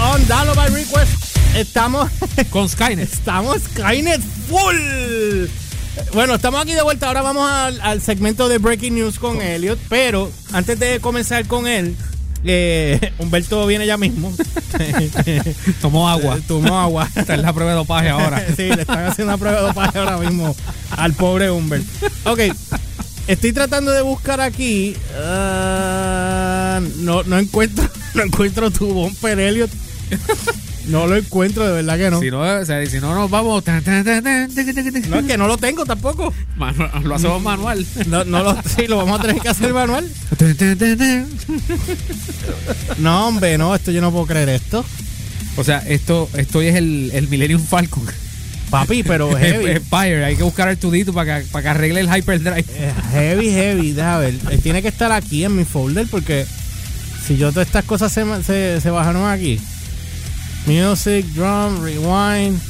On Dalo by Request. Estamos. Con Skynet. Estamos Skynet full. Bueno, estamos aquí de vuelta. Ahora vamos al, al segmento de Breaking News con Elliot. Pero antes de comenzar con él, eh, Humberto viene ya mismo. Tomó agua. Tomó agua. Esta es la prueba de dopaje ahora. sí, le están haciendo una prueba de dopaje ahora mismo al pobre Humbert. Ok, estoy tratando de buscar aquí. ah, no, no encuentro, no encuentro tu bumper, Elliot. No lo encuentro, de verdad que no. Si no, o sea, si no nos vamos. tan, tan, tan. No, es que no lo tengo tampoco. Manu- lo hacemos manual. No, no lo, sí, lo vamos a tener que hacer manual. No, hombre, no, esto yo no puedo creer esto. O sea, esto, esto es el, el Millennium Falcon. Papi, pero heavy. Empire, hay que buscar el tudito para que, para que arregle el hyperdrive. Eh, heavy, heavy. Deja ver. Eh, Tiene que estar aquí en mi folder porque si yo todas estas cosas se, se, se bajaron aquí. Music, drum, rewind,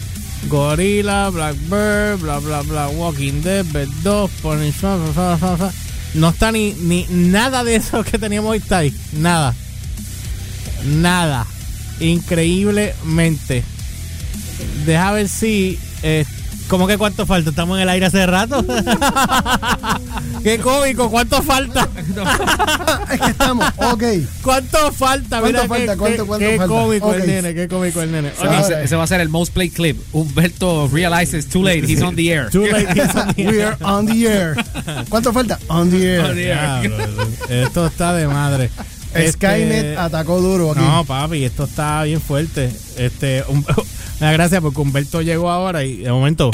Gorilla, Blackbird, bla, bla, bla, Walking Dead, Bed 2, Punish, fa, fa, fa, fa, fa. No está ni, ni nada de eso que teníamos hoy está ahí. Nada. Nada. Increíblemente. Deja ver si. Eh, ¿Cómo que cuánto falta? Estamos en el aire hace rato. Qué cómico, ¿cuánto falta? es que estamos, ok. ¿Cuánto falta? ¿Cuánto qué- falta? qué- ¿Cuánto- cuánto qué falta? cómico el nene, qué cómico el nene. Sí. Ok, Ese, ese va a ser el most played clip. Humberto realizes too late, he's on the air. too late, he's on the We are on the air. ¿Cuánto falta? On the air. On the air. Diablo, esto está de madre. Skynet Este, atacó duro aquí. No, papi, esto está bien fuerte. Este, un- me da gracia porque Humberto llegó ahora y de momento.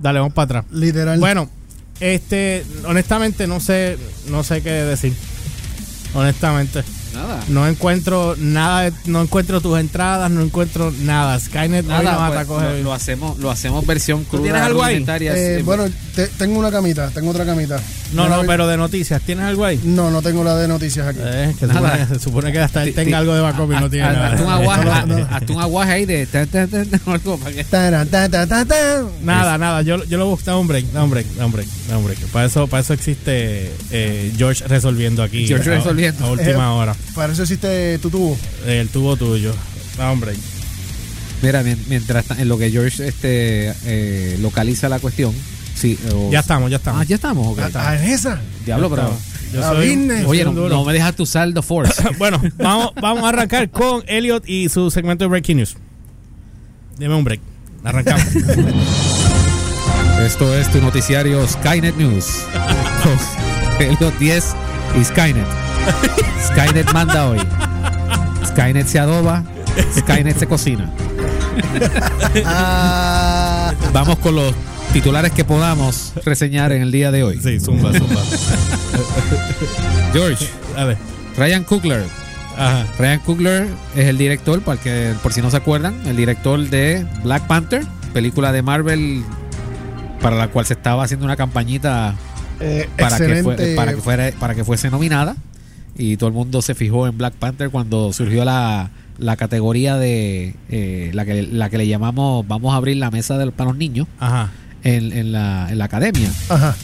Dale, vamos para atrás. Literal. Bueno, este, honestamente no sé, no sé qué decir. Honestamente, Nada. no encuentro nada, no encuentro tus entradas, no encuentro nada. Skynet hoy nos Nada, pues, atacó lo, hacemos, lo hacemos versión cruda. tienes algo ahí? Eh, sí, bueno, te- tengo una camita, tengo otra camita. No, no, pero de noticias, ¿tienes algo ahí? No, no tengo la de noticias aquí. Eh, que se Nada. supone, se supone que hasta él tenga algo de backup y no tiene haz- hazte un nada. aguaje, No, haz- no. hazte un aguaje ahí de algo para que-. Nada, nada, yo, yo lo busco, da un break, da un break, da un break, da un break. Para eso, para eso existe eh, George resolviendo aquí. George a- resolviendo. A, última hora. Para eso existe tu tubo. El tubo tuyo. Da un break. Mira, mien- mientras en lo que George este eh, localiza la cuestión. Sí, o- Ya estamos, ya estamos. Ah, ya estamos. ok. Ah, es esa. Diablo, Ya pero. estamos. Yo soy, yo Oye, no, no me dejas tu saldo Force. Bueno, vamos, vamos a arrancar con Elliot y su segmento de Breaking News. Deme un break. Arrancamos. Esto es tu noticiario Skynet News. Elliot 10 y Skynet. Skynet manda hoy. Skynet se adoba. Skynet se cocina. Vamos con los titulares que podamos reseñar en el día de hoy. sí, zumba, zumba. George, A ver. Ryan Coogler. Ajá. Ryan Coogler es el director, para que, por si no se acuerdan, el director de Black Panther, película de Marvel para la cual se estaba haciendo una campañita eh, para que, fue- para, que fuera, para que fuese nominada. Y todo el mundo se fijó en Black Panther cuando surgió la, la categoría de eh, la, que, la que le llamamos vamos a abrir la mesa del- para los niños Ajá. en, en la, en la academia. Ajá.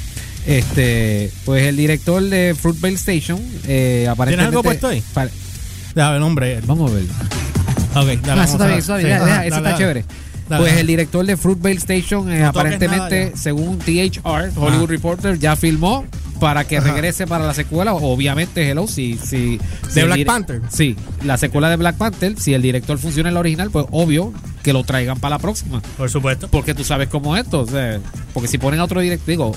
Este, pues el director de Fruitvale Station, eh, aparentemente. algo puesto ahí? Déjame ver, hombre. vamos a ver. Ok, dale. Ah, vamos eso está a- bien, eso está sí, deja, deja, eso dale, está dale. chévere. Dale, pues dale. el director de Fruitvale Station, eh, No aparentemente, nada según THR, Hollywood Reporter, ya filmó para que Ajá. regrese para la secuela. Obviamente, hello, si, si, ¿De Black Panther? Sí, la secuela de Black Panther. Si el director funciona en la original, pues obvio que lo traigan para la próxima. Por supuesto. Porque tú sabes cómo es esto. o sea, porque si ponen a otro director, digo,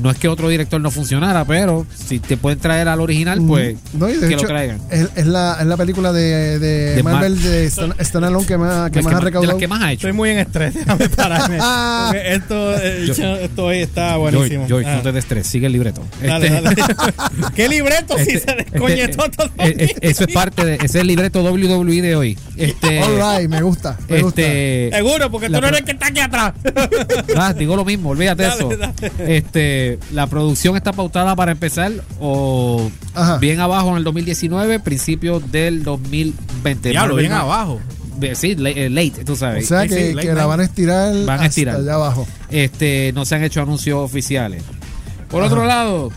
no es que otro director no funcionara, pero si te pueden traer al original, pues No, y de que hecho, lo traigan. Es, es la, es la película de, de, De Marvel Mar- de Stan, Stan Alone que más, que más que ha de recaudado. las que más ha hecho. Estoy muy en estrés. Déjame pararme. Esto, eh, Yo- esto hoy está buenísimo. George, George, Ah. no te des estrés, sigue el libreto. Dale, Este- dale. ¿Qué libreto si Este- se descoñetó este- todo? eh, eh, Eso es parte de. Ese es el libreto WWE de hoy. Este. All right, me gusta. Me gusta. Este. Seguro, porque tú no eres el que está aquí atrás. Ah, digo lo mismo, olvídate de eso. dale. La producción está pautada para empezar o Ajá. bien abajo en el 2019, principios del 2020. Diablo, Marvel bien abajo. Sí, late, eh, late, tú O sabes. sea Sí, que, sí, que late la van a estirar, Van a hasta estirar. allá abajo. este, no se han hecho anuncios oficiales. Por Ajá. otro lado,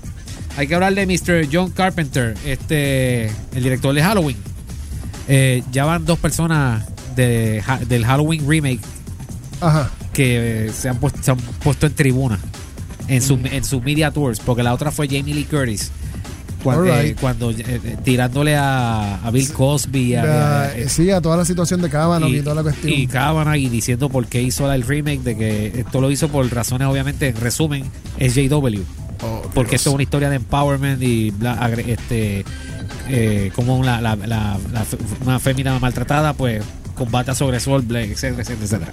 hay que hablar de Mr. John Carpenter, este, el director de Halloween. Eh, ya van dos personas de, ha- del Halloween remake Ajá. que eh, se han, puesto, se han puesto en tribuna en su, en sus media tours, porque la otra fue Jamie Lee Curtis. Cuando, eh, cuando eh, eh, tirándole a, a Bill Cosby, a, La- a- eh, sí, a toda la situación de Cábano y, toda la cuestión. y y diciendo por qué hizo el remake, de que esto lo hizo por razones, obviamente, en resumen, es JW. Oh, Porque Dios. esto es una historia de empowerment y bla- agre- este como la, la- una fémina maltratada, pues combate a Sobresol, bla- etcétera, etcétera, etcétera.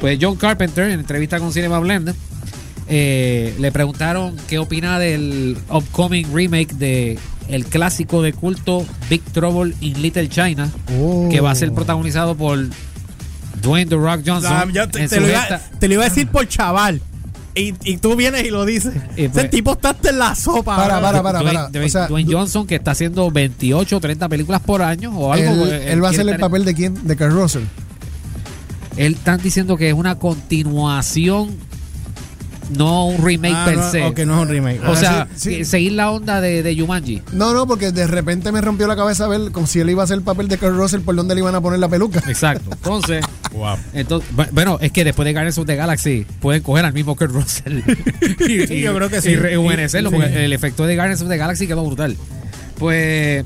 Pues John Carpenter, en entrevista con Cinema Blend, eh, le preguntaron qué opina del upcoming remake de el clásico de culto Big Trouble in Little China, Oh. que va a ser protagonizado por Dwayne The Rock Johnson. Yo te, te lo iba, te lo iba a decir por chaval. Y, y tú vienes y lo dices. Y pues- Ese tipo está hasta en la sopa. Para, para, para, Dwayne, para. Dwayne- O sea, Dwayne Johnson que está haciendo 28 o 30 películas por año o algo. él, él va a hacer el papel de quién? De Kurt Russell. Él están diciendo que es una continuación, no un remake Ah, per no, se. no es un remake. O Ah, sea, sí, sí. que seguir la onda de, de Jumanji. No, no, porque de repente me rompió la cabeza ver como si él iba a hacer el papel de Kurt Russell por dónde le iban a poner la peluca. Exacto. Entonces, Wow. entonces bu- bueno, es que después de Guardians of the Galaxy pueden coger al mismo Kurt Russell. y, Sí, yo creo que sí. Y rejuvenecerlo, Sí. porque el efecto de Guardians of the Galaxy quedó brutal. Pues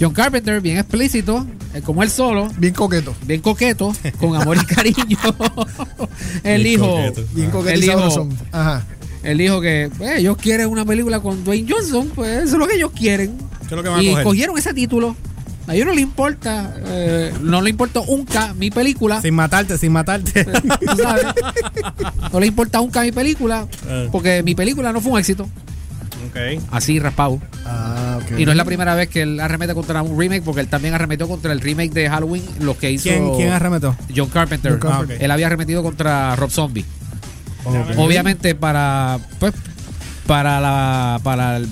John Carpenter, bien explícito, eh, como él solo, Bien coqueto. bien coqueto, con amor y cariño. el Bien hijo. coqueto. Bien coqueto dijo, sabrosón. Ajá. él dijo que pues, ellos quieren una película con Dwayne Johnson, pues eso es lo que ellos quieren. ¿Qué es lo que van a Y coger? cogieron ese título. A ellos no le importa, eh, no le importó nunca mi película. Sin matarte, sin matarte. tú sabes. No le importa nunca mi película, Eh. porque mi película no fue un éxito. ok. Así raspado. Ah, ok. Y no es la primera vez que él arremete contra un remake, porque él también arremetió contra el remake de Halloween, lo que hizo ¿Quién, ¿Quién arremetó? John Carpenter. John Carpenter. Ah. Él había arremetido contra Rob Zombie. Obviamente para pues para la para el,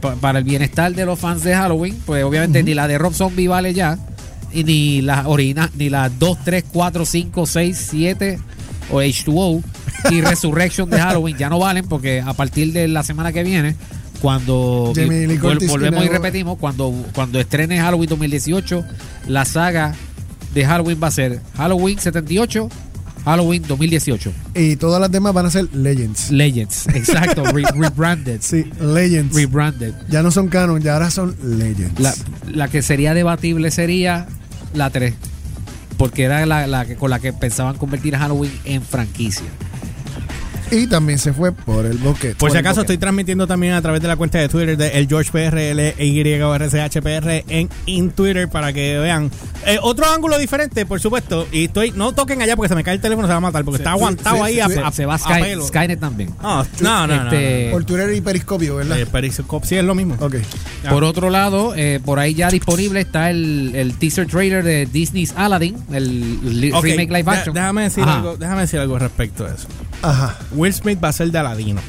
pa- para el bienestar de los fans de Halloween, pues obviamente ni la de Rob Zombie vale ya y ni las original ni las 2 3 4 5 6 7 o H2O y Resurrection de Halloween ya no valen porque a partir de la semana que viene cuando Jamie Lee vol- Curtis volvemos y repetimos cuando cuando estrene Halloween 2018 la saga de Halloween va a ser Halloween 78 Halloween 2018 Y todas las demás van a ser Legends. Legends, exacto, re- rebranded. Sí, Legends. Rebranded. ya no son canon, ya ahora son Legends. La, la que sería debatible sería la 3. Porque era la, la que, con la que pensaban convertir a Halloween en franquicia. Y también se fue por el boquete. Por si acaso estoy transmitiendo también a través de la cuenta de Twitter de el George PRL YRCHPR en, en Twitter para que vean eh, otro ángulo diferente, por supuesto. Y estoy, no toquen allá porque se me cae el teléfono, se va a matar porque está aguantado sí, ahí sí, a, sí. a- Se va a Sky- pelo. Skynet también. No, no, no, no, Este, Por Twitter y Periscopio, ¿verdad? Eh, Periscope, sí es lo mismo. ok. Ya. Por otro lado, eh, por ahí ya disponible está el, el teaser trailer de Disney's Aladdin, el remake live de- action. déjame decir Ajá. algo, déjame decir algo respecto a eso. Ajá. Will Smith va a ser de Aladino.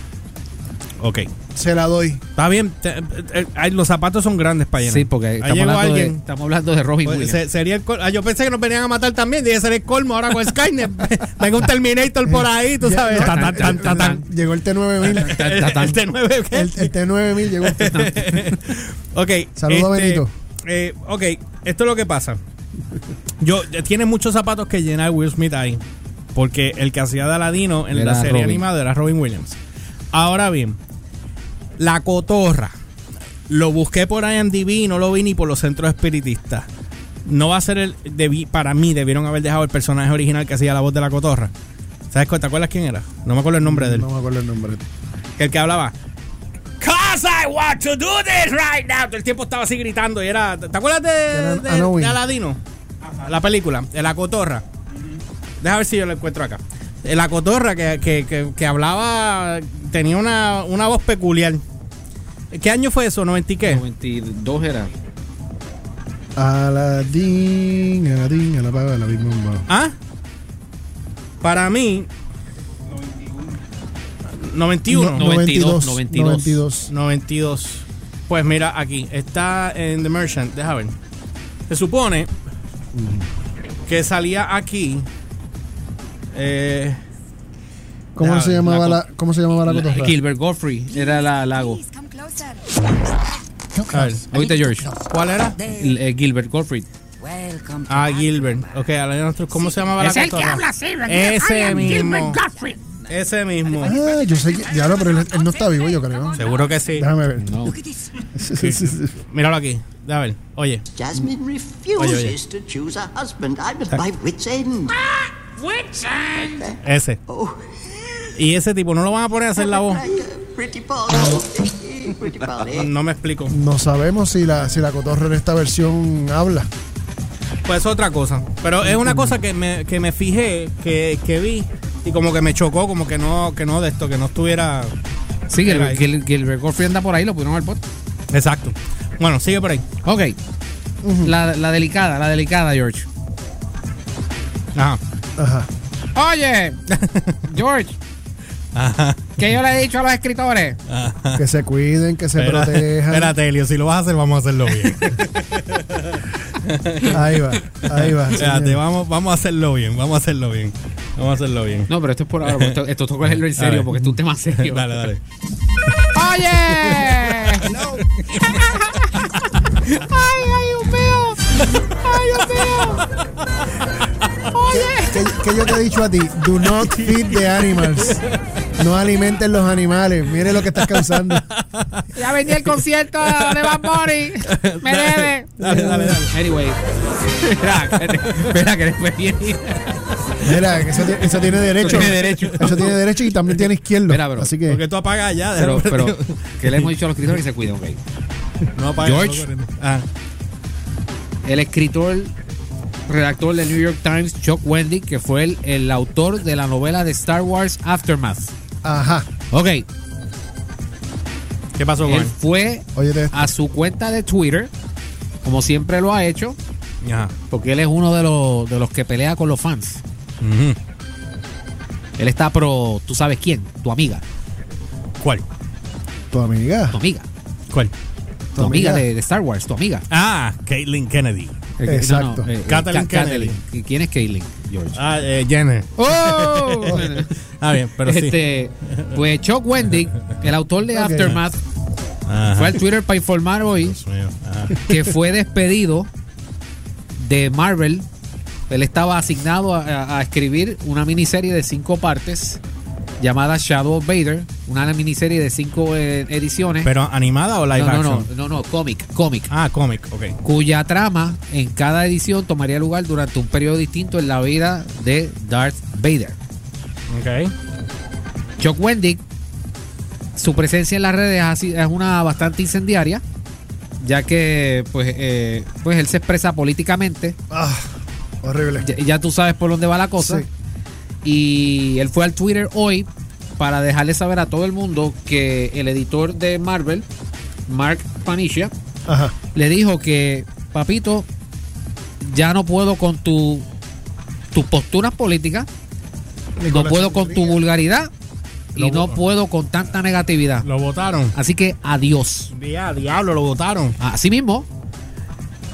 Ok. Se la doy. Está bien, te- eh, eh, los zapatos son grandes para llenar. Sí, porque Ahí estamos llegó hablando, de, alguien. estamos hablando de Robin Pues, Williams. se- sería el col- ah, yo pensé que nos venían a matar también. Dije ser el colmo ahora con Skynet. Venga un Terminator por ahí, tú sabes. Tan, tan, tan, tan, tan. Llegó el T9000. Ta- ta- ta- El T9. el, el T9000 llegó. ok. Saludos, Benito. eh, ok, esto es lo que pasa. Yo Tiene muchos zapatos que llenar Will Smith ahí. Porque el que hacía de Aladino en Era la serie Robin. animada era Robin Williams. Ahora bien, la cotorra. Lo busqué por IMDb, no lo vi ni por los centros espiritistas. No va a ser el. para mí, debieron haber dejado el personaje original que hacía la voz de la cotorra. ¿Sabes cuál? ¿Te acuerdas quién era? No me acuerdo el nombre de él. No me acuerdo el nombre. El que hablaba. Cause I want to do this right now. Todo el tiempo estaba así gritando y era. ¿Te acuerdas de, de, de Aladino? La película, de la cotorra. Deja ver si yo lo encuentro acá. De La cotorra que, que, que, que hablaba. Tenía una, una voz peculiar. ¿Qué año fue eso? ¿90 y qué? 92 era. Aladín, Aladín, Alabama, la misma mamá. ¿Ah? Para mí. 91. No, 92, 92. 92. Pues mira, aquí está en The Merchant. Deja ver. Se supone que salía aquí. Eh, ¿Cómo La- se llamaba la la, ¿Cómo se llamaba la La- cotorra? Gilbert Godfrey era la lago. A ver, Oíste, George. ¿Cuál era? El- eh, Gilbert to Ah, Gilbert. Ok, ahora nosotros, ¿cómo se llamaba la Es el que cotorra? habla así, ¿verdad? Ese mismo. Gilbert Gottfried. Ese mismo. Ah, yo sé que. Diablo, pero él, él no está vivo, yo creo. Seguro que sí. Déjame ver. No. Sí, sí. Míralo aquí. A ver, oye. Jasmine Oye, refuses to choose a husband. I'm at my wit's end. Ese. Oh, Y ese tipo, ¿no lo van a poner a hacer la voz? eh? No me explico. No sabemos si la, si la cotorra en esta versión habla. Pues es otra cosa. Pero es una cosa que me, que me fijé, que, que vi, y como que me chocó, como que no, que no de esto, que no estuviera. Sí, Era ahí. Gilbert, Gilbert Gottfried anda por ahí, lo pudieron al pot. Exacto. Bueno, sigue por ahí. Ok. la, la delicada, la delicada, George. Ajá. Ajá. Oye, George, Ajá. que yo le he dicho a los escritores. Que se cuiden, que se Espera- protejan. Espérate, Elio, si lo vas a hacer, vamos a hacerlo bien. Ahí va, ahí va. Espérate, vamos, vamos a hacerlo bien, vamos a hacerlo bien. Vamos a hacerlo bien. No, pero esto es por ahora, esto, esto toca en serio, porque es un tema serio. Dale, dale. ¡Oye! ¡Ay, ay, Dios mío! ¡Ay, Dios mío! ¿Qué, qué yo te he dicho a ti? Do not feed the animals. No alimenten los animales. Mire lo que estás causando. Ya vendí el concierto de Bad Bunny. Me debe. Dale, dale, dale. Anyway. Espera, espera, que después viene. Mira, que eso, tiene- eso tiene derecho. Eso tiene derecho. Eso tiene derecho y también tiene izquierdo. Mira, bro, Así que. Porque tú apagas ya. Pero, pero, que le hemos dicho a los escritores que se cuiden, ok. No apagues. George. no. Ah. El escritor, redactor del New York Times, Chuck Wendy, que fue el, el autor de la novela de Star Wars Aftermath. Ajá. Ok, ¿Qué pasó con él él? fue a su cuenta de Twitter, como siempre lo ha hecho, Ajá. porque él es uno de los, de los que pelea con los fans. Ujú. Él está pro, tú sabes quién, tu amiga, ¿Cuál? Tu amiga. tu amiga, ¿Cuál? tu amiga de, de Star Wars, tu amiga. Ah, Caitlyn Kennedy. Eh, que- Exacto. eh, Kathleen Ka- Kennedy. ¿Y ¿Quién es Caitlyn, George? Ah, eh, Jenner. ¡Oh! Ah, bien, pero sí. este, Pues Chuck Wendy, el autor de. Aftermath, Ajá. fue al Twitter para informar hoy. Ah. que fue despedido de Marvel. Él estaba asignado a, a escribir una miniserie de cinco partes llamada Shadow of Vader, una miniserie de cinco eh, ediciones. ¿Pero animada o live no, no, no, action? no, no, cómic, cómic. Ah, cómic, ok. Cuya trama en cada edición tomaría lugar durante un periodo distinto en la vida de Darth Vader. Ok. Chuck Wendig, su presencia en las redes es una bastante incendiaria, ya que pues, eh, pues él se expresa políticamente. Ah, horrible. Ya, ya tú sabes por dónde va la cosa. Sí. Y él fue al Twitter hoy para dejarle saber a todo el mundo que el editor de Marvel, Mark Panisha, Ajá. le dijo que, papito, ya no puedo con tu tus posturas políticas, no puedo con tu vulgaridad y no puedo con tanta negatividad. Lo votaron. Así que adiós. Día, diablo, lo votaron. Así mismo,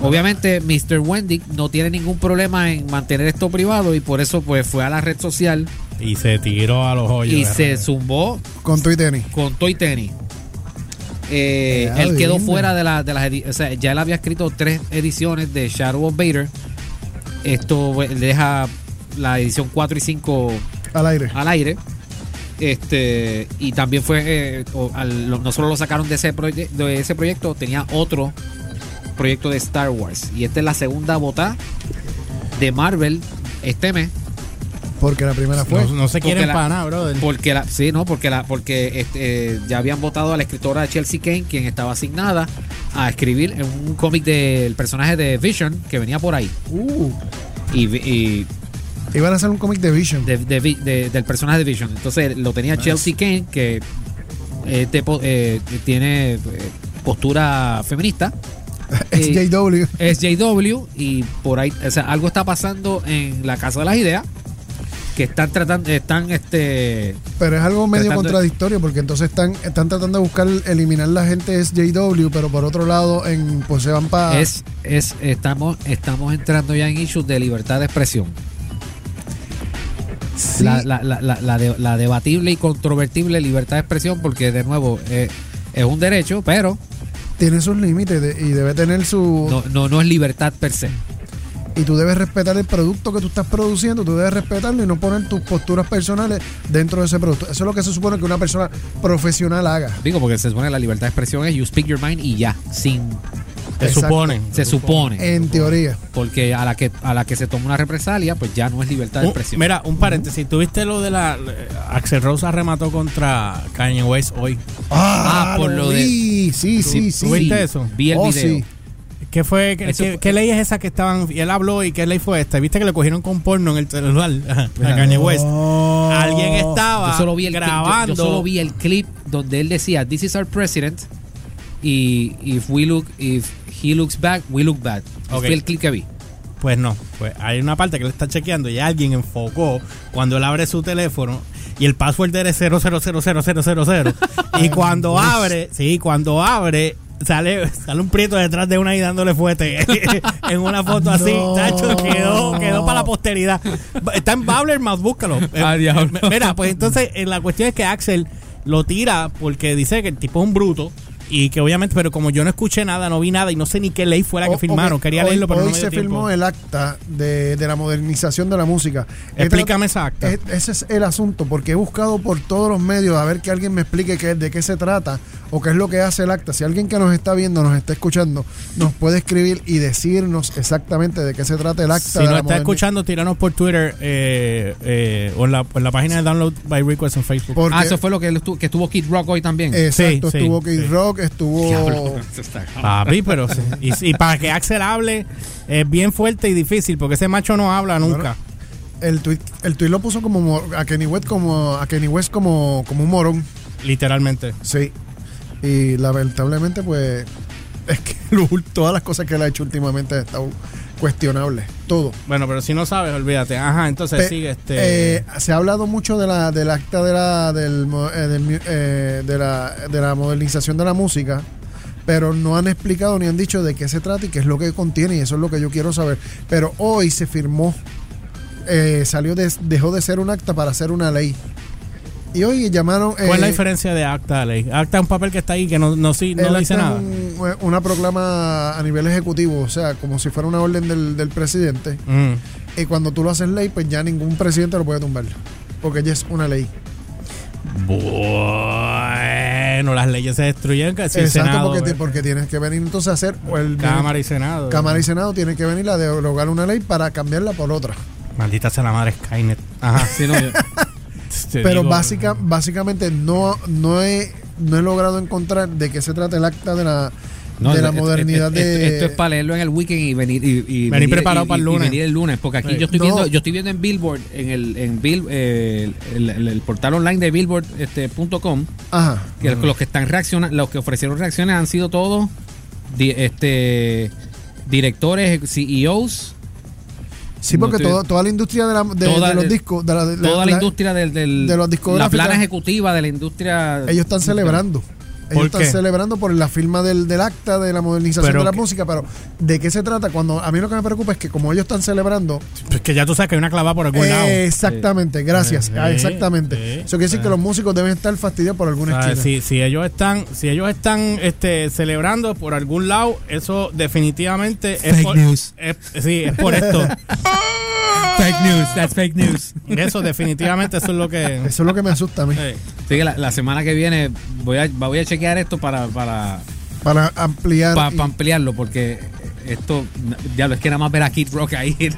obviamente Mr. Wendy no tiene ningún problema en mantener esto privado y por eso pues fue a la red social Y se tiró a los hoyos. y se zumbó Con tu y tenis. con Toy Tenis. Eh, Ya, él quedó fuera de, la, de las edi- o sea, ya él había escrito tres ediciones de Shadow of Vader. Esto le deja la edición 4 y 5 Al aire. al aire. Este, y también fue, eh, o- al- lo- no solo lo sacaron de ese, proye- de ese proyecto, tenía otro proyecto de Star Wars. Y esta es la segunda bota de Marvel este mes. Porque la primera fue. No, no se quieren para nada, brother. Porque la, sí, no, porque la, porque este, eh, ya habían votado a la escritora Chelsea Kane, quien estaba asignada a escribir en un cómic del personaje de Vision que venía por ahí. Uh, Y, y iban a hacer un cómic de Vision. de- de Vi- de- del personaje de Vision. Entonces lo tenía Chelsea Kane, que eh, te eh, tiene eh, postura feminista. Es Eh, JW. es JW y por ahí, o sea, algo está pasando en la Casa de las Ideas que están tratando, están este Pero es algo medio Tratando contradictorio porque entonces están, están tratando de buscar eliminar la gente es JW, pero por otro lado en pues se van para es, es estamos, estamos entrando ya en issues de libertad de expresión. La, la, la, la, la de- la debatible y controvertible libertad de expresión, porque de nuevo eh, es un derecho, pero tiene sus límites de- y debe tener su no, no, no es libertad per se. y tú debes respetar el producto que tú estás produciendo, tú debes respetarlo y no poner tus posturas personales dentro de ese producto. Eso es lo que se supone que una persona profesional haga. Digo, porque se supone que la libertad de expresión es you speak your mind y ya, sin. Se Exacto. supone. Se supone. En teoría. Porque a la que a la que se toma una represalia, pues ya no es libertad de expresión. mira, un paréntesis. ¿Tuviste lo de la. Axel Rose arremató contra Kanye West hoy? Ah, Ah, por lo de- vi. Sí, sí, sí. ¿Tú viste eso? Vi el Oh, video. sí. ¿Qué fue? ¿Qué, qué- qué ley es esa que estaban.? Y él habló y qué ley fue esta. ¿Viste que le cogieron con porno en el celular a Kanye West? Oh. Alguien estaba Yo solo, vi el, clip- yo- grabando. yo solo vi el clip donde él decía, This is our president. Y if we look, if he looks bad, we look bad. Ese Ok. Fue el clip que vi. Pues no, pues hay una parte que le está chequeando y alguien enfocó cuando él abre su teléfono y el password era 0000000 y cuando abre, sí, cuando abre sale sale un prieto detrás de una y dándole fuerte en una foto así, No. tacho, quedó quedó para la posteridad. Está en Bablermouth, búscalo. Ah. Mira, pues entonces eh, la cuestión es que Axel lo tira porque dice que el tipo es un bruto y que obviamente, pero como yo no escuché nada, no vi nada y no sé ni qué ley fue la que O- firmaron, quería hoy- leerlo, pero hoy no me dio se tiempo. firmó el acta de, de la modernización de la música. Explícame esa acta. Ese es el asunto, porque he buscado por todos los medios a ver que alguien me explique qué, de qué se trata o qué es lo que hace el acta. Si alguien que nos está viendo, nos está escuchando, nos puede escribir y decirnos exactamente de qué se trata el acta. Si nos está escuchando, tíranos por Twitter eh, eh, o, en la, en la página de Download by Request en Facebook. Porque- ah, eso fue lo que, estuvo, que estuvo Kid Rock hoy también. Exacto, Sí, sí, estuvo Kid sí. Rock, estuvo... Diablo, Papi, pero sí. y, y para que Axel hable es bien fuerte y difícil porque ese macho no habla nunca. El tweet, el tweet lo puso como mo- a Kenny West como a Kenny West como, como un morón. Literalmente. Sí. Y lamentablemente, pues, es que todas las cosas que él ha hecho últimamente han estado cuestionables. Todo. Bueno, pero si no sabes, olvídate. Ajá, entonces Pe- sigue este. eh, se ha hablado mucho de la, del acta de la, del, eh, del eh, de, la, de la modernización de la música, pero no han explicado ni han dicho de qué se trata y qué es lo que contiene, y eso es lo que yo quiero saber. Pero hoy se firmó, eh, salió de- dejó de ser un acta para ser una ley. Y hoy llamaron... ¿Cuál es la diferencia de acta a ley? Acta es un papel que está ahí que no, no, sí, no El dice acta nada. es un- una proclama a nivel ejecutivo, o sea, como si fuera una orden del, del presidente. Mm. Y cuando tú lo haces ley, pues ya ningún presidente lo puede tumbar. Porque ya es una ley. Bueno, las leyes se destruyen casi el Exacto, Senado, porque, ti- porque tienes que venir entonces a hacer. O el, Cámara y Senado. Cámara y Senado tienen que venir a derogar una ley para cambiarla por otra. Maldita sea la madre Skynet. Ajá. Sí, no, yo- Pero digo, básica, básicamente no, no, he, no he logrado encontrar de qué se trata el acta de la, no, de la esto- modernidad esto, de. esto es para leerlo en el weekend y venir y, y Venir preparado y- para el y lunes. venir el lunes, porque aquí Sí. yo estoy No. viendo, yo estoy viendo en Billboard, en el en Bill, eh, el, el- el portal online de Billboard este, punto com, Ajá. que los que están reaccionando, los que ofrecieron reacciones han sido todos di- este directores, CEOs, Sí, porque No estoy- todo- toda la industria de, la- de- Toda- de los discos, de la, de toda la, la- industria del, del- de los la discográficas. plana ejecutiva de la industria ellos están celebrando. ¿Por Ellos están qué? celebrando por la firma del, del acta de la modernización Pero de la que- música, pero ¿de qué se trata? Cuando a mí lo que me preocupa es que como ellos están celebrando, Pues que ya tú sabes que hay una clavada por algún lado. eh, exactamente, gracias, Sí, ah, exactamente. sí, Eso quiere decir que los músicos deben estar fastidiados por O alguna sea, esquina. si, si ellos están, si ellos están este, celebrando por algún lado, eso definitivamente es Fake por, news. es- sí, es por esto. fake news, that's fake news. Eso definitivamente eso es lo que. Eso es lo que me asusta a mí. Sí. Así que la, la semana que viene voy a, voy a chequear esto para, para, Para ampliar. pa- y- pa ampliarlo, porque esto, ya lo es que nada más ver a Kid Rock ahí.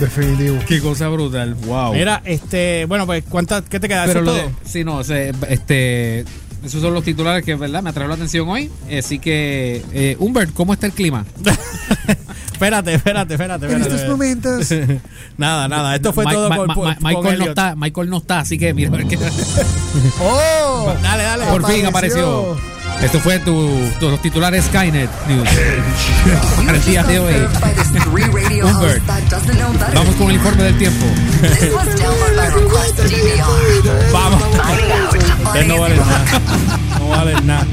definitivo. Qué cosa brutal, wow. Mira, este, bueno, pues ¿cuántas qué te queda? Pero ¿Eso lo de, sí, no, o sea, este, esos son los titulares que, ¿verdad? Me atraen la atención hoy. Así que, eh, Humbert, ¿cómo está el clima? espérate, espérate, espérate, En espérate. estos momentos. nada, nada, esto fue Ma- todo con Michael, no está, Michael no está, así que mira, a ver qué- ¡Oh! Dale, dale. por fin apareció. Esto fue tu, tu- los titulares Skynet News. Para el día de hoy. Vamos con el informe del tiempo. Vamos. No valen nada. No valen nada.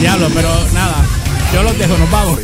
Diablo, pero nada. Yo los dejo, nos vamos.